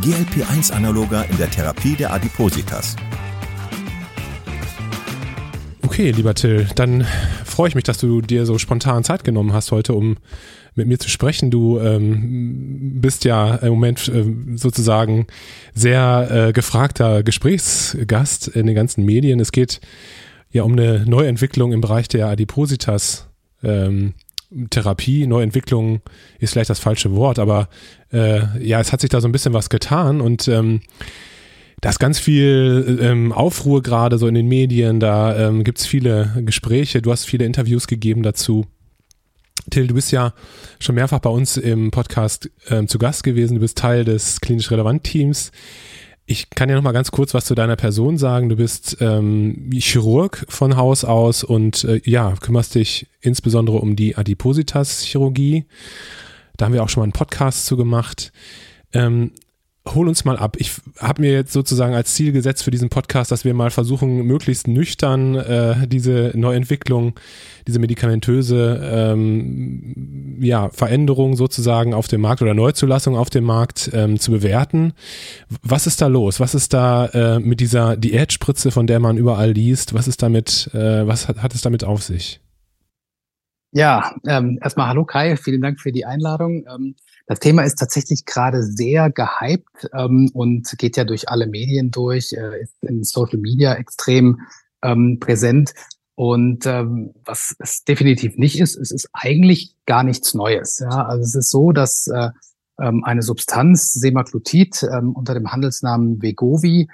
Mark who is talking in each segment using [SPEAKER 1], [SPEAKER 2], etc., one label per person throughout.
[SPEAKER 1] GLP-1-Analoga in der Therapie der Adipositas.
[SPEAKER 2] Okay, lieber Till, dann freue ich mich, dass du dir so spontan Zeit genommen hast heute, um mit mir zu sprechen. Du ähm, bist ja im Moment äh, sozusagen sehr äh, gefragter Gesprächsgast in den ganzen Medien. Es geht ja um eine Neuentwicklung im Bereich der Adipositas. Ähm, Therapie, Neuentwicklung ist vielleicht das falsche Wort, aber äh, ja, es hat sich da so ein bisschen was getan und ähm, da ist ganz viel ähm, Aufruhr gerade so in den Medien, da ähm, gibt es viele Gespräche, du hast viele Interviews gegeben dazu. Till, du bist ja schon mehrfach bei uns im Podcast ähm, zu Gast gewesen, du bist Teil des klinisch relevant Teams. Ich kann ja noch mal ganz kurz was zu deiner Person sagen. Du bist ähm, Chirurg von Haus aus und äh, ja, kümmerst dich insbesondere um die Adipositas-Chirurgie. Da haben wir auch schon mal einen Podcast zu gemacht. Ähm, hol uns mal ab. Ich habe mir jetzt sozusagen als Ziel gesetzt für diesen Podcast, dass wir mal versuchen, möglichst nüchtern äh, diese Neuentwicklung, diese medikamentöse ähm, ja, Veränderung sozusagen auf dem Markt oder Neuzulassung auf dem Markt ähm, zu bewerten. Was ist da los? Was ist da äh, mit dieser Diätspritze, von der man überall liest? Was ist damit, äh, was hat, hat es damit auf sich?
[SPEAKER 3] Ja, ähm, erstmal hallo Kai, vielen Dank für die Einladung. Ähm, das Thema ist tatsächlich gerade sehr gehypt ähm, und geht ja durch alle Medien durch, äh, ist in Social Media extrem ähm, präsent. Und ähm, was es definitiv nicht ist, es ist eigentlich gar nichts Neues. Ja? Also es ist so, dass äh, ähm, eine Substanz, Semaglutid, ähm, unter dem Handelsnamen Vegovi,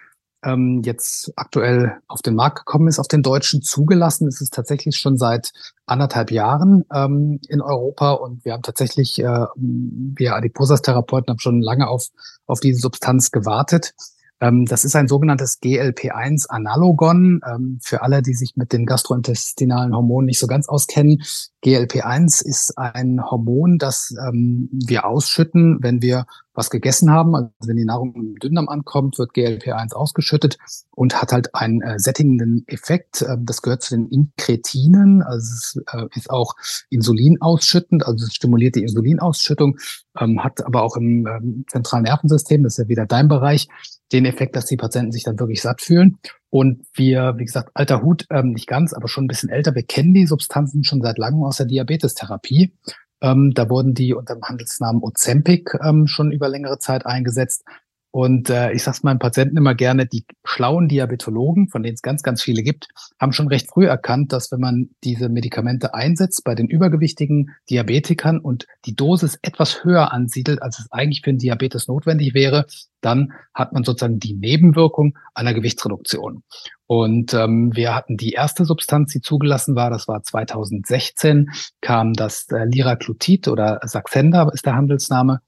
[SPEAKER 3] ähm, jetzt aktuell auf den Markt gekommen ist, auf den deutschen zugelassen. ist Es tatsächlich schon seit anderthalb Jahren ähm, in Europa und wir haben tatsächlich, äh, wir Adiposas-Therapeuten haben schon lange auf, auf diese Substanz gewartet. Ähm, das ist ein sogenanntes GLP-1-Analogon. Ähm, für alle, die sich mit den gastrointestinalen Hormonen nicht so ganz auskennen, GLP-1 ist ein Hormon, das ähm, wir ausschütten, wenn wir was gegessen haben. Also wenn die Nahrung im Dünndarm ankommt, wird GLP-1 ausgeschüttet und hat halt einen äh, sättigenden Effekt. Das gehört zu den Inkretinen, also es äh, ist auch Insulin ausschüttend, also es stimuliert die Insulinausschüttung, hat aber auch im zentralen Nervensystem, das ist ja wieder dein Bereich, den Effekt, dass die Patienten sich dann wirklich satt fühlen. Und wir, wie gesagt, alter Hut, ähm, nicht ganz, aber schon ein bisschen älter, wir kennen die Substanzen schon seit langem aus der Diabetestherapie. Ähm, da wurden die unter dem Handelsnamen Ozempic ähm, schon über längere Zeit eingesetzt. Und äh, ich sage es meinen Patienten immer gerne, die schlauen Diabetologen, von denen es ganz, ganz viele gibt, haben schon recht früh erkannt, dass wenn man diese Medikamente einsetzt bei den übergewichtigen Diabetikern und die Dosis etwas höher ansiedelt, als es eigentlich für einen Diabetes notwendig wäre, dann hat man sozusagen die Nebenwirkung einer Gewichtsreduktion. Und ähm, wir hatten die erste Substanz, die zugelassen war, das war 2016, kam das äh, Liraglutid oder Saxenda ist der Handelsname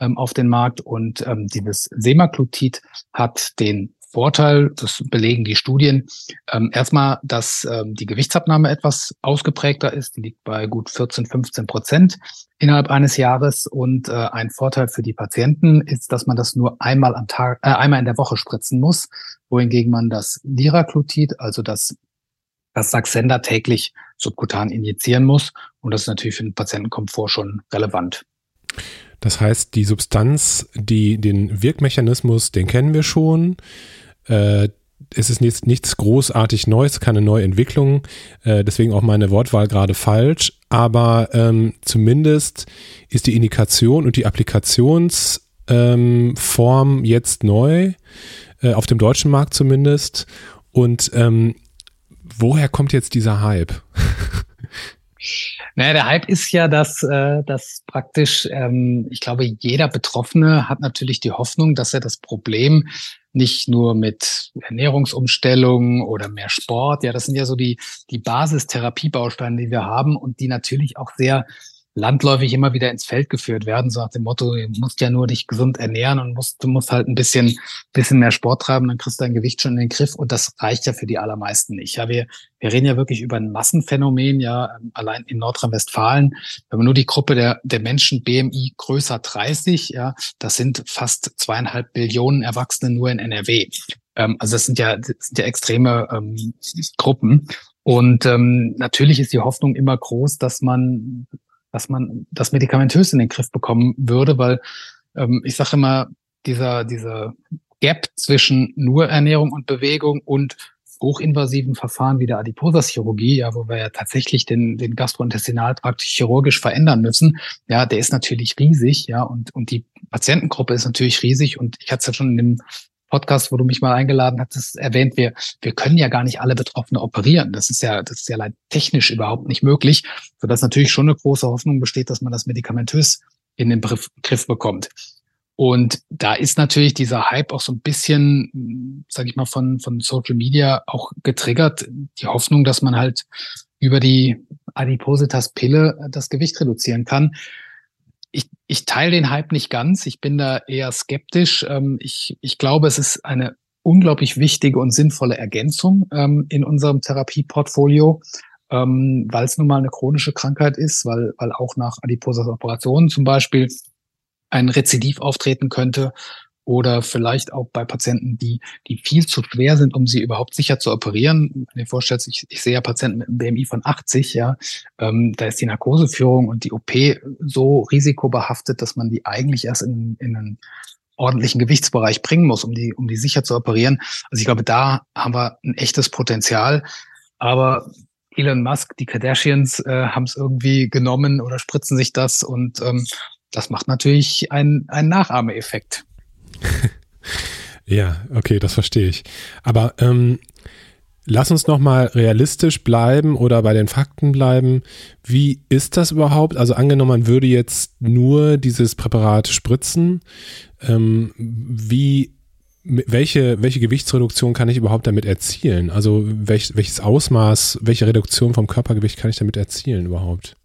[SPEAKER 3] ähm, auf den Markt. Und ähm, dieses Semaglutid hat den Vorteil, das belegen die Studien, ähm, erstmal, dass ähm, die Gewichtsabnahme etwas ausgeprägter ist, die liegt bei gut 14, 15 Prozent innerhalb eines Jahres. Und äh, ein Vorteil für die Patienten ist, dass man das nur einmal am Tag, äh, einmal in der Woche spritzen muss, wohingegen man das Liraglutid, also das das Saxenda täglich subkutan injizieren muss. Und das ist natürlich für den Patientenkomfort schon relevant.
[SPEAKER 2] Das heißt, die Substanz, die, den Wirkmechanismus, den kennen wir schon. Äh, es ist nichts, nichts großartig Neues, keine neue Entwicklung. Äh, deswegen auch meine Wortwahl gerade falsch. Aber ähm, zumindest ist die Indikation und die Applikationsform ähm, jetzt neu, äh, auf dem deutschen Markt zumindest. Und ähm, woher kommt jetzt dieser Hype?
[SPEAKER 3] Naja, der Hype ist ja, dass, äh, dass praktisch, ähm, ich glaube, jeder Betroffene hat natürlich die Hoffnung, dass er das Problem nicht nur mit Ernährungsumstellung oder mehr Sport, ja, das sind ja so die, die Basistherapiebausteine, die wir haben und die natürlich auch sehr landläufig immer wieder ins Feld geführt werden, so nach dem Motto, du musst ja nur dich gesund ernähren und musst, du musst halt ein bisschen, bisschen mehr Sport treiben, dann kriegst du dein Gewicht schon in den Griff und das reicht ja für die allermeisten nicht. Ja, wir, wir reden ja wirklich über ein Massenphänomen, ja, ähm, allein in Nordrhein-Westfalen, wenn man nur die Gruppe der, der Menschen BMI größer 30, ja, das sind fast zweieinhalb Billionen Erwachsene nur in NRW. Ähm, also das sind ja, das sind ja extreme ähm, Gruppen. Und ähm, natürlich ist die Hoffnung immer groß, dass man dass man das medikamentös in den Griff bekommen würde, weil ähm, ich sage immer, dieser, dieser Gap zwischen nur Ernährung und Bewegung und hochinvasiven Verfahren wie der Adiposa-Chirurgie, ja, wo wir ja tatsächlich den, den Gastrointestinaltrakt chirurgisch verändern müssen, ja, der ist natürlich riesig, ja, und, und die Patientengruppe ist natürlich riesig. Und ich hatte es ja schon in dem Podcast, wo du mich mal eingeladen hattest, erwähnt, wir, wir können ja gar nicht alle Betroffene operieren. Das ist ja, das ist ja technisch überhaupt nicht möglich, sodass natürlich schon eine große Hoffnung besteht, dass man das medikamentös in den Griff, bekommt. Und da ist natürlich dieser Hype auch so ein bisschen, sage ich mal, von, von Social Media auch getriggert. Die Hoffnung, dass man halt über die Adipositas-Pille das Gewicht reduzieren kann ich, ich teile den Hype nicht ganz. Ich bin da eher skeptisch. Ähm, ich, ich glaube, es ist eine unglaublich wichtige und sinnvolle Ergänzung ähm, in unserem Therapieportfolio, ähm, weil es nun mal eine chronische Krankheit ist, weil, weil auch nach adiposer Operationen zum Beispiel ein Rezidiv auftreten könnte oder vielleicht auch bei Patienten, die, die viel zu schwer sind, um sie überhaupt sicher zu operieren. Wenn ihr vorstellt, ich, ich sehe ja Patienten mit einem BMI von 80, ja, ähm, da ist die Narkoseführung und die OP so risikobehaftet, dass man die eigentlich erst in, in einen ordentlichen Gewichtsbereich bringen muss, um die, um die sicher zu operieren. Also ich glaube, da haben wir ein echtes Potenzial. Aber Elon Musk, die Kardashians äh, haben es irgendwie genommen oder spritzen sich das und ähm, das macht natürlich einen, einen Nachahmeeffekt.
[SPEAKER 2] ja, okay, das verstehe ich. Aber ähm, lass uns noch mal realistisch bleiben oder bei den Fakten bleiben. Wie ist das überhaupt? Also angenommen, man würde jetzt nur dieses Präparat spritzen. Ähm, wie welche, welche Gewichtsreduktion kann ich überhaupt damit erzielen? Also welch, welches Ausmaß, welche Reduktion vom Körpergewicht kann ich damit erzielen überhaupt?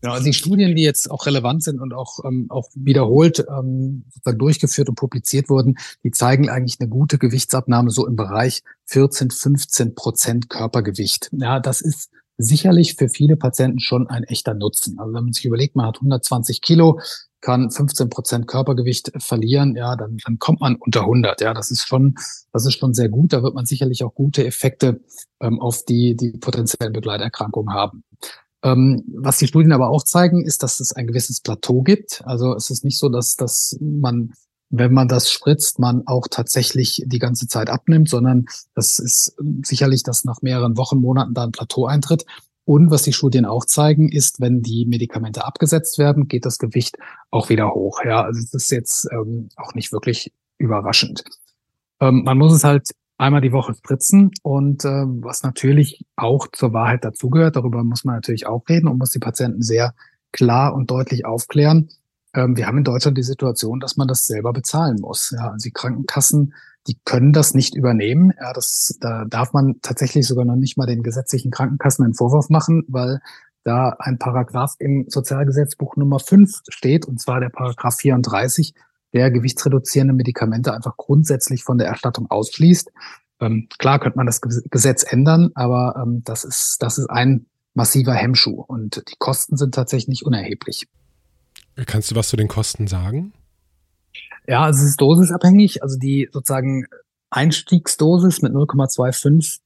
[SPEAKER 3] Genau, also die Studien, die jetzt auch relevant sind und auch, ähm, auch wiederholt ähm, durchgeführt und publiziert wurden, die zeigen eigentlich eine gute Gewichtsabnahme so im Bereich 14, 15 Prozent Körpergewicht. Ja, das ist sicherlich für viele Patienten schon ein echter Nutzen. Also wenn man sich überlegt, man hat 120 Kilo, kann 15 Prozent Körpergewicht verlieren, ja, dann, dann kommt man unter 100. Ja, das ist schon, das ist schon sehr gut. Da wird man sicherlich auch gute Effekte ähm, auf die, die potenziellen Begleiterkrankungen haben. Ähm, was die Studien aber auch zeigen, ist, dass es ein gewisses Plateau gibt. Also es ist nicht so, dass, dass man, wenn man das spritzt, man auch tatsächlich die ganze Zeit abnimmt, sondern das ist sicherlich, dass nach mehreren Wochen, Monaten da ein Plateau eintritt. Und was die Studien auch zeigen, ist, wenn die Medikamente abgesetzt werden, geht das Gewicht auch wieder hoch. Ja, also es ist jetzt ähm, auch nicht wirklich überraschend. Ähm, man muss es halt einmal die Woche spritzen und äh, was natürlich auch zur Wahrheit dazugehört, darüber muss man natürlich auch reden und muss die Patienten sehr klar und deutlich aufklären. Ähm, wir haben in Deutschland die Situation, dass man das selber bezahlen muss. Ja, also die Krankenkassen, die können das nicht übernehmen. Ja, das, da darf man tatsächlich sogar noch nicht mal den gesetzlichen Krankenkassen einen Vorwurf machen, weil da ein Paragraph im Sozialgesetzbuch Nummer 5 steht, und zwar der Paragraph 34, der gewichtsreduzierende Medikamente einfach grundsätzlich von der Erstattung ausschließt. Ähm, klar könnte man das Gesetz ändern, aber ähm, das ist, das ist ein massiver Hemmschuh und die Kosten sind tatsächlich nicht unerheblich.
[SPEAKER 2] Kannst du was zu den Kosten sagen?
[SPEAKER 3] Ja, also es ist dosisabhängig. Also die sozusagen Einstiegsdosis mit 0,25,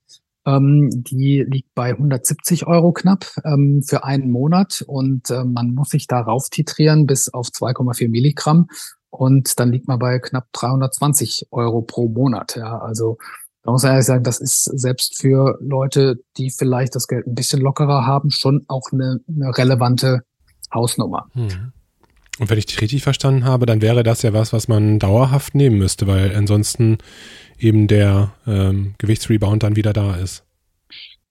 [SPEAKER 3] ähm, die liegt bei 170 Euro knapp ähm, für einen Monat und äh, man muss sich darauf titrieren bis auf 2,4 Milligramm und dann liegt man bei knapp 320 Euro pro Monat. Ja, also da muss man ehrlich sagen, das ist selbst für Leute, die vielleicht das Geld ein bisschen lockerer haben, schon auch eine, eine relevante Hausnummer. Hm.
[SPEAKER 2] Und wenn ich dich richtig verstanden habe, dann wäre das ja was, was man dauerhaft nehmen müsste, weil ansonsten eben der ähm, Gewichtsrebound dann wieder da ist.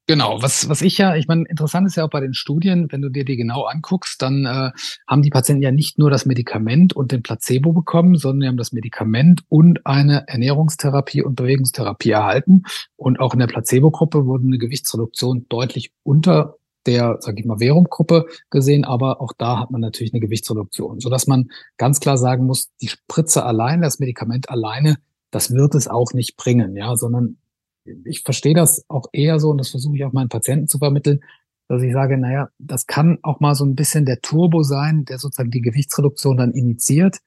[SPEAKER 3] Genau, was, was ich ja, ich meine, interessant ist ja auch bei den Studien, wenn du dir die genau anguckst, dann äh, haben die Patienten ja nicht nur das Medikament und den Placebo bekommen, sondern die haben das Medikament und eine Ernährungstherapie und Bewegungstherapie erhalten. Und auch in der Placebo-Gruppe wurde eine Gewichtsreduktion deutlich unter der, sage ich mal, Währungsgruppe gesehen, aber auch da hat man natürlich eine Gewichtsreduktion, sodass man ganz klar sagen muss, die Spritze allein, das Medikament alleine, das wird es auch nicht bringen, ja, sondern ich verstehe das auch eher so und das versuche ich auch meinen Patienten zu vermitteln, dass ich sage, naja, das kann auch mal so ein bisschen der Turbo sein, der sozusagen die Gewichtsreduktion dann initiiert.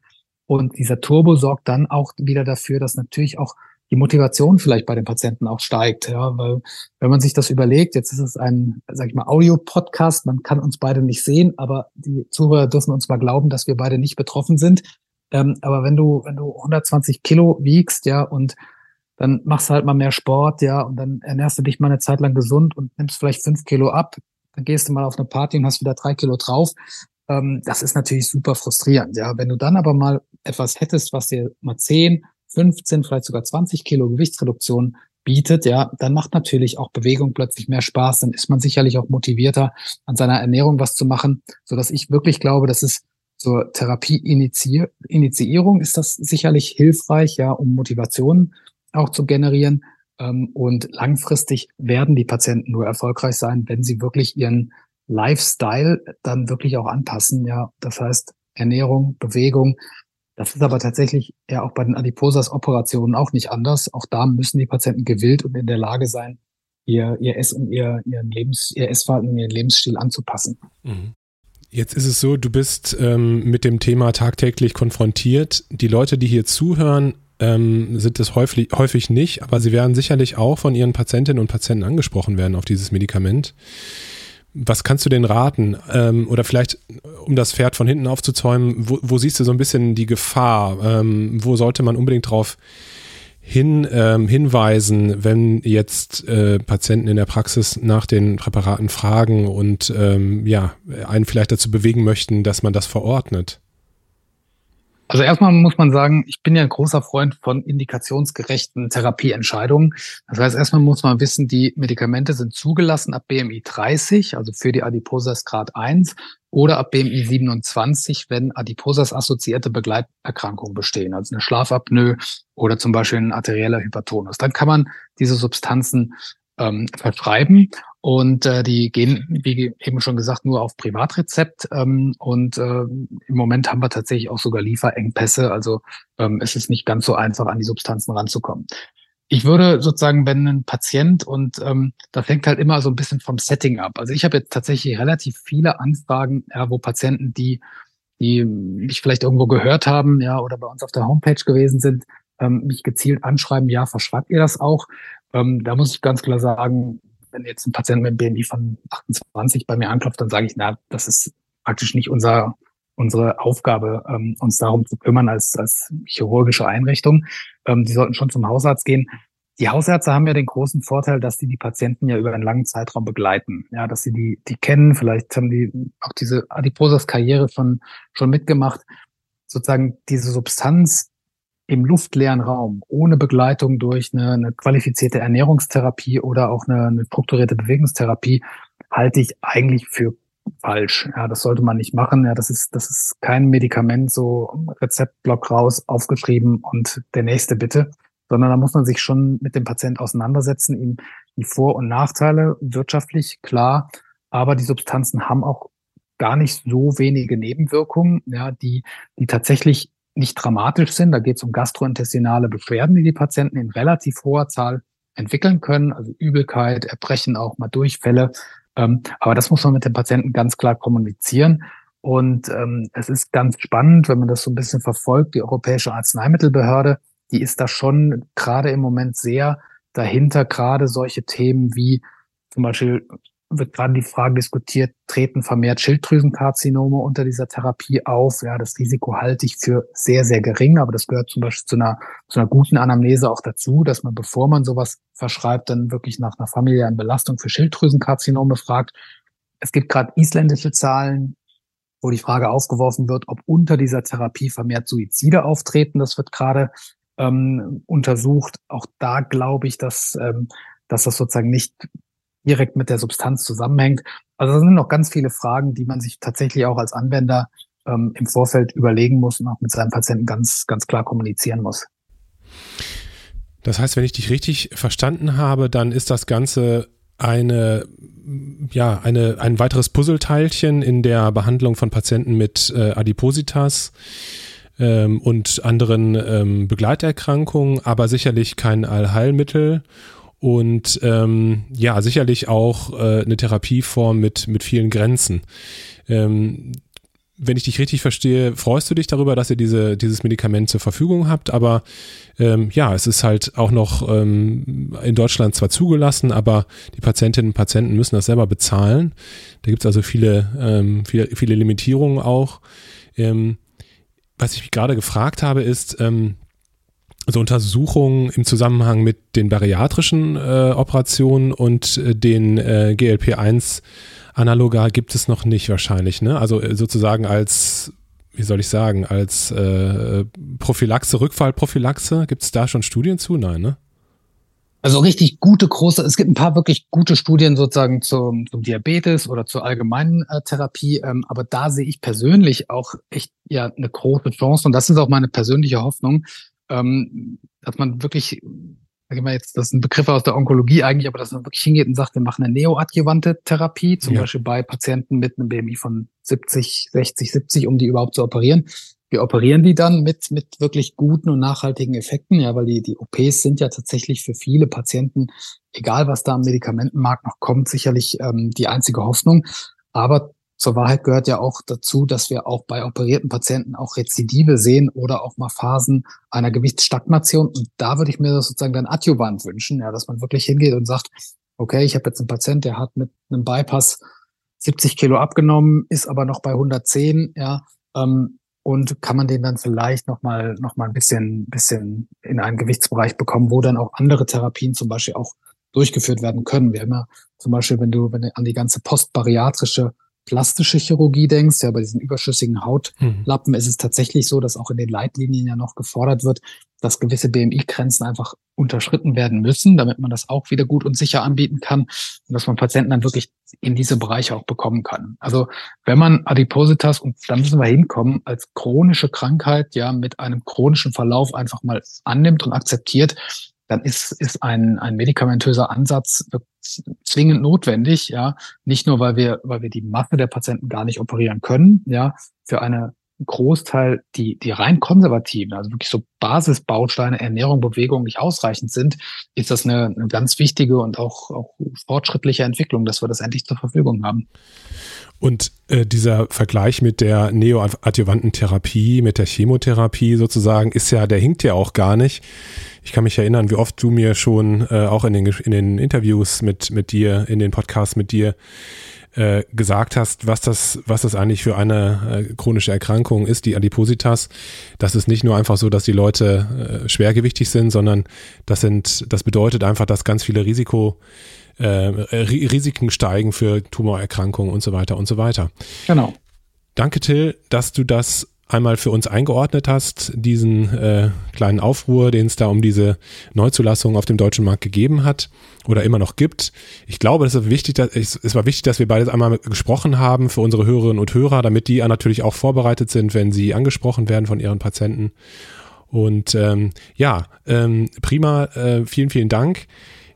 [SPEAKER 3] Und dieser Turbo sorgt dann auch wieder dafür, dass natürlich auch die Motivation vielleicht bei den Patienten auch steigt. Ja, weil wenn man sich das überlegt, jetzt ist es ein, sag ich mal, Audio-Podcast, man kann uns beide nicht sehen, aber die Zuhörer dürfen uns mal glauben, dass wir beide nicht betroffen sind. Ähm, aber wenn du, wenn du 120 Kilo wiegst, ja, und dann machst du halt mal mehr Sport, ja, und dann ernährst du dich mal eine Zeit lang gesund und nimmst vielleicht fünf Kilo ab, dann gehst du mal auf eine Party und hast wieder drei Kilo drauf. Ähm, das ist natürlich super frustrierend, ja. Wenn du dann aber mal etwas hättest, was dir mal zehn 15, vielleicht sogar 20 Kilo Gewichtsreduktion bietet, ja, dann macht natürlich auch Bewegung plötzlich mehr Spaß, dann ist man sicherlich auch motivierter, an seiner Ernährung was zu machen, so dass ich wirklich glaube, dass es zur Therapie-Initiierung ist das sicherlich hilfreich, ja, um Motivation auch zu generieren. Ähm, und langfristig werden die Patienten nur erfolgreich sein, wenn sie wirklich ihren Lifestyle dann wirklich auch anpassen, ja. Das heißt, Ernährung, Bewegung, das ist aber tatsächlich ja auch bei den Adiposas-Operationen auch nicht anders. Auch da müssen die Patienten gewillt und in der Lage sein, ihr, ihr Ess- und ihr, ihren Lebens, ihr Essverhalten und ihren Lebensstil anzupassen. Mhm.
[SPEAKER 2] Jetzt ist es so, du bist ähm, mit dem Thema tagtäglich konfrontiert. Die Leute, die hier zuhören, ähm, sind es häufig, häufig nicht, aber sie werden sicherlich auch von ihren Patientinnen und Patienten angesprochen werden auf dieses Medikament. Was kannst du denn raten? Ähm, oder vielleicht, um das Pferd von hinten aufzuzäumen, wo, wo siehst du so ein bisschen die Gefahr? Ähm, wo sollte man unbedingt drauf hin, ähm, hinweisen, wenn jetzt äh, Patienten in der Praxis nach den Präparaten fragen und ähm, ja, einen vielleicht dazu bewegen möchten, dass man das verordnet?
[SPEAKER 3] Also erstmal muss man sagen, ich bin ja ein großer Freund von indikationsgerechten Therapieentscheidungen. Das heißt, erstmal muss man wissen, die Medikamente sind zugelassen ab BMI 30, also für die Adiposas Grad 1 oder ab BMI 27, wenn Adiposas-assoziierte Begleiterkrankungen bestehen, also eine Schlafapnoe oder zum Beispiel ein arterieller Hypertonus. Dann kann man diese Substanzen ähm, verschreiben. Und äh, die gehen, wie eben schon gesagt, nur auf Privatrezept. Ähm, und äh, im Moment haben wir tatsächlich auch sogar Lieferengpässe. Also ähm, es ist nicht ganz so einfach, an die Substanzen ranzukommen. Ich würde sozusagen, wenn ein Patient und ähm, das hängt halt immer so ein bisschen vom Setting ab. Also ich habe jetzt tatsächlich relativ viele Anfragen, ja, wo Patienten, die die mich vielleicht irgendwo gehört haben, ja, oder bei uns auf der Homepage gewesen sind, ähm, mich gezielt anschreiben, ja, verschreibt ihr das auch? Ähm, da muss ich ganz klar sagen, wenn jetzt ein Patient mit einem BMI von 28 bei mir anklopft, dann sage ich, na, das ist praktisch nicht unser, unsere Aufgabe, ähm, uns darum zu kümmern als, als chirurgische Einrichtung. Ähm, die sollten schon zum Hausarzt gehen. Die Hausärzte haben ja den großen Vorteil, dass die die Patienten ja über einen langen Zeitraum begleiten. Ja, dass sie die, die kennen. Vielleicht haben die auch diese Adiposas-Karriere schon, schon mitgemacht. Sozusagen diese Substanz im luftleeren Raum, ohne Begleitung durch eine, eine qualifizierte Ernährungstherapie oder auch eine, eine strukturierte Bewegungstherapie, halte ich eigentlich für falsch. Ja, das sollte man nicht machen. Ja, das ist, das ist kein Medikament, so Rezeptblock raus, aufgeschrieben und der nächste bitte, sondern da muss man sich schon mit dem Patient auseinandersetzen, ihm die Vor- und Nachteile wirtschaftlich klar, aber die Substanzen haben auch gar nicht so wenige Nebenwirkungen, ja, die, die tatsächlich nicht dramatisch sind. Da geht es um gastrointestinale Beschwerden, die die Patienten in relativ hoher Zahl entwickeln können, also Übelkeit, Erbrechen, auch mal Durchfälle. Ähm, aber das muss man mit dem Patienten ganz klar kommunizieren. Und ähm, es ist ganz spannend, wenn man das so ein bisschen verfolgt. Die Europäische Arzneimittelbehörde, die ist da schon gerade im Moment sehr dahinter, gerade solche Themen wie zum Beispiel wird gerade die Frage diskutiert, treten vermehrt Schilddrüsenkarzinome unter dieser Therapie auf. Ja, das Risiko halte ich für sehr, sehr gering, aber das gehört zum Beispiel zu einer, zu einer guten Anamnese auch dazu, dass man, bevor man sowas verschreibt, dann wirklich nach einer familiären Belastung für Schilddrüsenkarzinome fragt. Es gibt gerade isländische Zahlen, wo die Frage aufgeworfen wird, ob unter dieser Therapie vermehrt Suizide auftreten. Das wird gerade ähm, untersucht. Auch da glaube ich, dass, ähm, dass das sozusagen nicht direkt mit der Substanz zusammenhängt. Also es sind noch ganz viele Fragen, die man sich tatsächlich auch als Anwender ähm, im Vorfeld überlegen muss und auch mit seinem Patienten ganz, ganz klar kommunizieren muss.
[SPEAKER 2] Das heißt, wenn ich dich richtig verstanden habe, dann ist das Ganze eine ja, eine, ein weiteres Puzzleteilchen in der Behandlung von Patienten mit äh, Adipositas ähm, und anderen ähm, Begleiterkrankungen, aber sicherlich kein Allheilmittel und ähm, ja, sicherlich auch äh, eine Therapieform mit, mit vielen Grenzen. Ähm, wenn ich dich richtig verstehe, freust du dich darüber, dass ihr diese, dieses Medikament zur Verfügung habt, aber ähm, ja, es ist halt auch noch ähm, in Deutschland zwar zugelassen, aber die Patientinnen und Patienten müssen das selber bezahlen. Da gibt es also viele, ähm, viele, viele Limitierungen auch. Ähm, was ich mich gerade gefragt habe, ist, ähm, so Untersuchungen im Zusammenhang mit den bariatrischen äh, Operationen und äh, den äh, GLP-1 Analoga gibt es noch nicht wahrscheinlich, ne? Also äh, sozusagen als, wie soll ich sagen, als äh, Prophylaxe, Rückfallprophylaxe, gibt es da schon Studien zu? Nein, ne?
[SPEAKER 3] Also richtig gute, große, es gibt ein paar wirklich gute Studien sozusagen zum, zum Diabetes oder zur allgemeinen äh, Therapie, ähm, aber da sehe ich persönlich auch echt ja eine große Chance und das ist auch meine persönliche Hoffnung, ähm, dass man wirklich sag ich mal jetzt, das ist ein Begriff aus der Onkologie eigentlich, aber dass man wirklich hingeht und sagt, wir machen eine neoadjuvante Therapie, zum ja. Beispiel bei Patienten mit einem BMI von 70, 60, 70, um die überhaupt zu operieren. Wir operieren die dann mit, mit wirklich guten und nachhaltigen Effekten, ja, weil die, die OPs sind ja tatsächlich für viele Patienten, egal was da am Medikamentenmarkt noch kommt, sicherlich ähm, die einzige Hoffnung. Aber zur Wahrheit gehört ja auch dazu, dass wir auch bei operierten Patienten auch Rezidive sehen oder auch mal Phasen einer Gewichtsstagnation. Und da würde ich mir das sozusagen dann adjuvant wünschen, ja, dass man wirklich hingeht und sagt, okay, ich habe jetzt einen Patient, der hat mit einem Bypass 70 Kilo abgenommen, ist aber noch bei 110, ja, ähm, und kann man den dann vielleicht noch mal noch mal ein bisschen bisschen in einen Gewichtsbereich bekommen, wo dann auch andere Therapien zum Beispiel auch durchgeführt werden können. Wir haben ja zum Beispiel, wenn du wenn du an die ganze postbariatrische plastische Chirurgie denkst, ja, bei diesen überschüssigen Hautlappen mhm. ist es tatsächlich so, dass auch in den Leitlinien ja noch gefordert wird, dass gewisse BMI-Grenzen einfach unterschritten werden müssen, damit man das auch wieder gut und sicher anbieten kann und dass man Patienten dann wirklich in diese Bereiche auch bekommen kann. Also wenn man Adipositas, und da müssen wir hinkommen, als chronische Krankheit, ja, mit einem chronischen Verlauf einfach mal annimmt und akzeptiert, dann ist, ist ein, ein medikamentöser Ansatz zwingend notwendig, ja. Nicht nur, weil wir, weil wir die Masse der Patienten gar nicht operieren können, ja. Für eine Großteil, die, die rein konservativen, also wirklich so Basisbausteine, Ernährung, Bewegung nicht ausreichend sind, ist das eine, eine ganz wichtige und auch, auch fortschrittliche Entwicklung, dass wir das endlich zur Verfügung haben.
[SPEAKER 2] Und äh, dieser Vergleich mit der neoadjuvanten Therapie, mit der Chemotherapie sozusagen, ist ja, der hinkt ja auch gar nicht. Ich kann mich erinnern, wie oft du mir schon äh, auch in den, in den Interviews mit, mit dir, in den Podcasts mit dir äh, gesagt hast, was das, was das eigentlich für eine äh, chronische Erkrankung ist, die Adipositas. Das ist nicht nur einfach so, dass die Leute äh, schwergewichtig sind, sondern das sind, das bedeutet einfach, dass ganz viele Risiko äh, Risiken steigen für Tumorerkrankungen und so weiter und so weiter.
[SPEAKER 3] Genau.
[SPEAKER 2] Danke, Till, dass du das einmal für uns eingeordnet hast, diesen äh, kleinen Aufruhr, den es da um diese Neuzulassung auf dem deutschen Markt gegeben hat oder immer noch gibt. Ich glaube, es ist wichtig, dass, es war wichtig, dass wir beides einmal gesprochen haben für unsere Hörerinnen und Hörer, damit die natürlich auch vorbereitet sind, wenn sie angesprochen werden von ihren Patienten. Und ähm, ja, ähm, prima, äh, vielen, vielen Dank.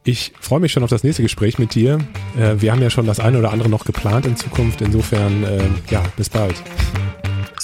[SPEAKER 2] Ich freue mich schon auf das nächste Gespräch mit dir. Äh, wir haben ja schon das eine oder andere noch geplant in Zukunft. Insofern, äh, ja, bis bald